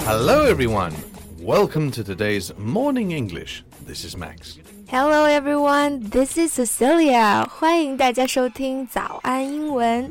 Hello, everyone. Welcome to today's Morning English. This is Max. Hello everyone, this is Cecilia. 欢迎大家收听早安英文。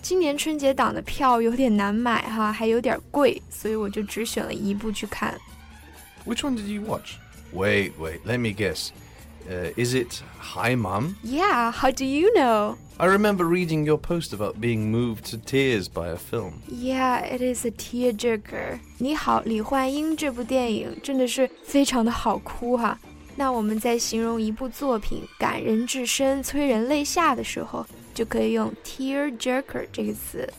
今年春节档的票有点难买哈，还有点贵，所以我就只选了一部去看。Which one did you watch? Wait, wait, let me guess. Uh, is it Hi Mom? Yeah, how do you know? I remember reading your post about being moved to tears by a film. Yeah, it is a tearjerker. 你好，李焕英这部电影真的是非常的好哭哈。那我们在形容一部作品感人至深、催人泪下的时候，就可以用 tear jerker 这个词。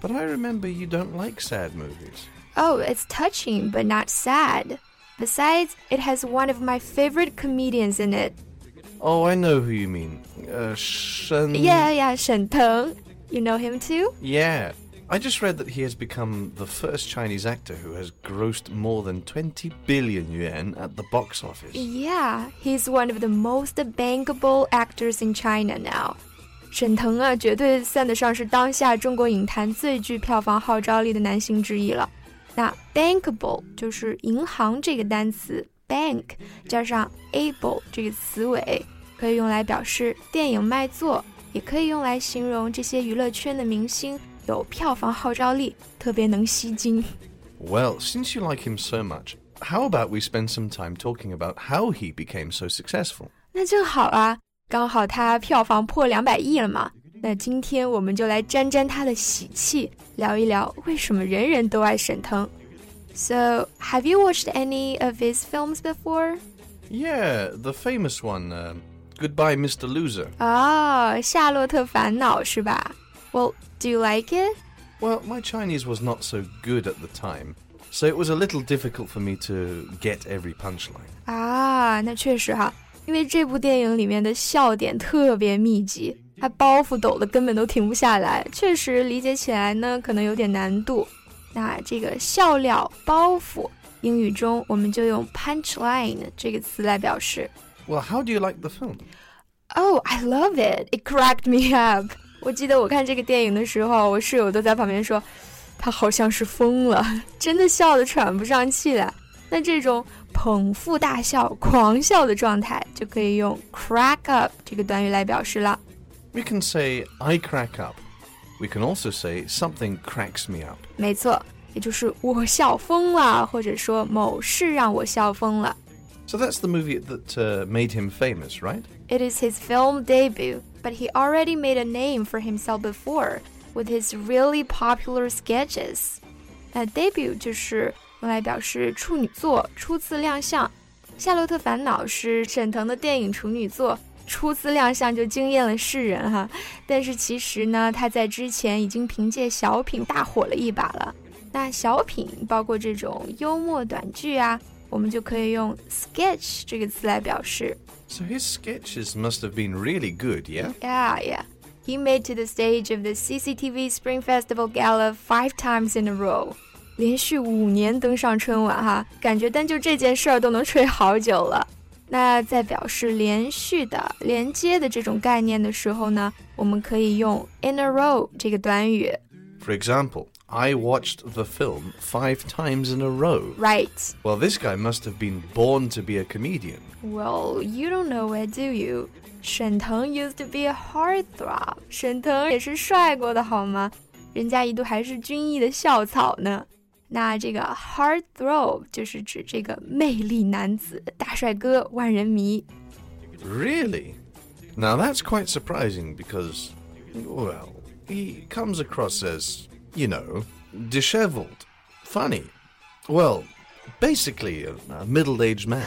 But I remember you don't like sad movies. Oh, it's touching but not sad. Besides, it has one of my favorite comedians in it. Oh, I know who you mean. Uh, Shen... Yeah, yeah, 沈腾. You know him too? Yeah. I just read that he has become the first Chinese actor who has grossed more than 20 billion yuan at the box office. Yeah, he's one of the most bankable actors in China now. 沈腾啊，绝对算得上是当下中国影坛最具票房号召力的男星之一了。那 bankable 就是银行这个单词，bank 加上 able 这个词尾，可以用来表示电影卖座，也可以用来形容这些娱乐圈的明星有票房号召力，特别能吸金。Well, since you like him so much, how about we spend some time talking about how he became so successful? 那正好啊，刚好他票房破两百亿了嘛。那今天我们就来沾沾他的喜气，聊一聊为什么人人都爱沈腾。So, have you watched any of his films before? Yeah, the famous one, uh, Goodbye, Mr. Loser. 哦，《夏洛特烦恼》是吧？Well, do you like it? Well, my Chinese was not so good at the time, so it was a little difficult for me to get every punchline. 啊，那确实哈， 因为这部电影里面的笑点特别密集，它包袱抖的根本都停不下来，确实理解起来呢可能有点难度。那这个笑料包袱，英语中我们就用 punchline 这个词来表示。Well, how do you like the film? Oh, I love it! It cracked me up. 我记得我看这个电影的时候，我室友都在旁边说，他好像是疯了，真的笑得喘不上气来。那这种捧腹大笑、狂笑的状态，就可以用 crack up 这个短语来表示了。 We can say, I crack up. We can also say, something cracks me up. 没错，也就是我笑疯了，或者说某事让我笑疯了。 So that's the movie that uh, made him famous, right? It is his film debut, but he already made a name for himself before with his really popular sketches. 那 debut 就是 用来表示处女座、初次亮相。《夏洛特烦恼》是沈腾的电影处女作，初次亮相就惊艳了世人哈。但是其实呢，他在之前已经凭借小品大火了一把了。那小品包括这种幽默短剧啊，我们就可以用 sketch 这个词来表示。So his sketches must have been really good, yeah? Yeah, yeah. He made to the stage of the CCTV Spring Festival Gala five times in a row. 连续五年登上春晚哈，感觉单就这件事儿都能吹好久了。那在表示连续的、连接的这种概念的时候呢，我们可以用 in a row 这个短语。For example, I watched the film five times in a row. Right. Well, this guy must have been born to be a comedian. Well, you don't know it, do you? 沈腾 used to be a heartthrob. 沈腾也是帅过的好吗？人家一度还是军艺的校草呢。那这个 heartthrob 就是指这个魅力男子、大帅哥、万人迷。 Really? Now that's quite surprising because, well, he comes across as, you know, disheveled, funny. Well, basically a, a middle aged man.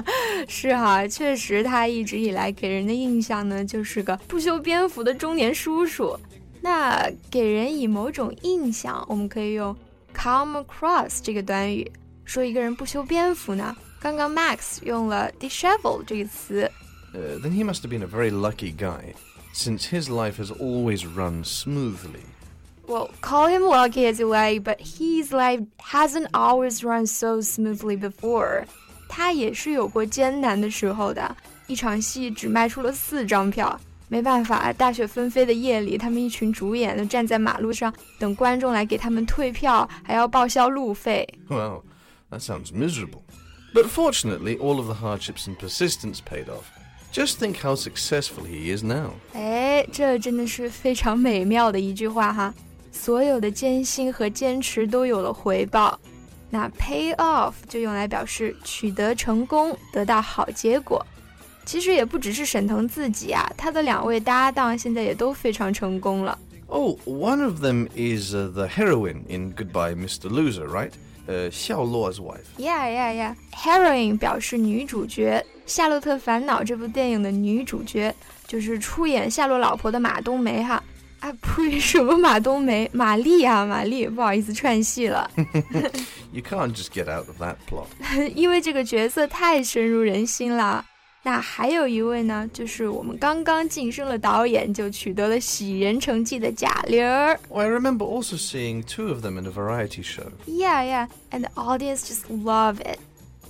是哈，确实他一直以来给人的印象呢，就是个不修边幅的中年叔叔。 那给人以某种印象，我们可以用 come across 这个短语说一个人不修边幅呢。刚刚 Max 用了 disheveled 这个词。Uh, then he must have been a very lucky guy, since his life has always run smoothly. Well, call him lucky as you like, but his life hasn't always run so smoothly before. 他也是有过艰难的时候的，一场戏只卖出了四张票。 没办法，大雪纷飞的夜里，他们一群主演都站在马路上等观众来给他们退票，还要报销路费。Well, that sounds miserable. But fortunately, all of the hardships and persistence paid off. Just think how successful he is now. 哎，这真的是非常美妙的一句话哈！所有的艰辛和坚持都有了回报。那 pay off 就用来表示取得成功，得到好结果。其实也不只是沈腾自己啊，他的两位搭档现在也都非常成功了。Oh, one of them is uh, the heroine in Goodbye, Mr. Loser, right? Uh, Xiao Luo's wife. Yeah, yeah, yeah. Heroine 表示女主角，《夏洛特烦恼》这部电影的女主角就是出演夏洛老婆的马冬梅哈。啊呸，什么马冬梅？玛丽啊，玛丽，不好意思串戏了。you can't just get out of that plot. 因为这个角色太深入人心了。那还有一位呢，就是我们刚刚晋升了导演，就取得了喜人成绩的贾玲儿。Well, I remember also seeing two of them in a variety show. Yeah, yeah, and the audience just love it.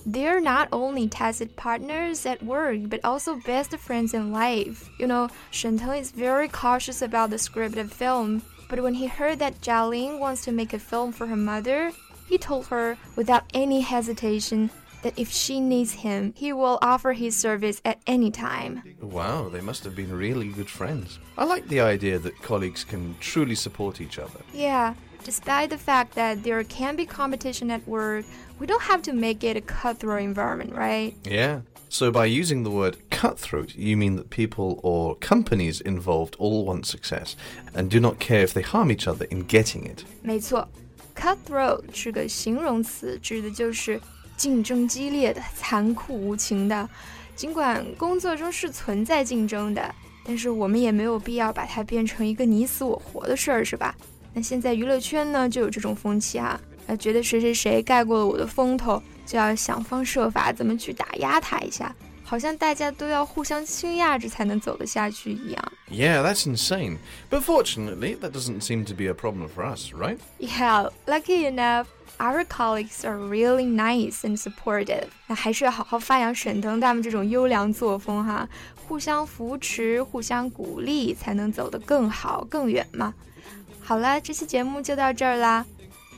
They're not only tacit partners at work, but also best friends in life. You know, Shen Teng is very cautious about the scripted film, but when he heard that Jia Ling wants to make a film for her mother, he told her without any hesitation that if she needs him, he will offer his service at any time. Wow, they must have been really good friends. I like the idea that colleagues can truly support each other. Yeah, despite the fact that there can be competition at work, we don't have to make it a cutthroat environment, right? Yeah. So, by using the word cutthroat, you mean that people or companies involved all want success and do not care if they harm each other in getting it. 没错，cutthroat 是个形容词，指的就是 竞争激烈的、残酷无情的。尽管工作中是存在竞争的，但是我们也没有必要把它变成一个你死我活的事儿，是吧？那现在娱乐圈呢，就有这种风气啊，啊，觉得谁谁谁盖过了我的风头，就要想方设法怎么去打压他一下，好像大家都要互相倾轧着才能走得下去一样。Yeah, that's insane. But fortunately, that doesn't seem to be a problem for us, right? Yeah, lucky enough. Our colleagues are really nice and supportive。那还是要好好发扬沈腾他们这种优良作风哈，互相扶持、互相鼓励，才能走得更好、更远嘛。好了，这期节目就到这儿啦。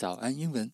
早安英文。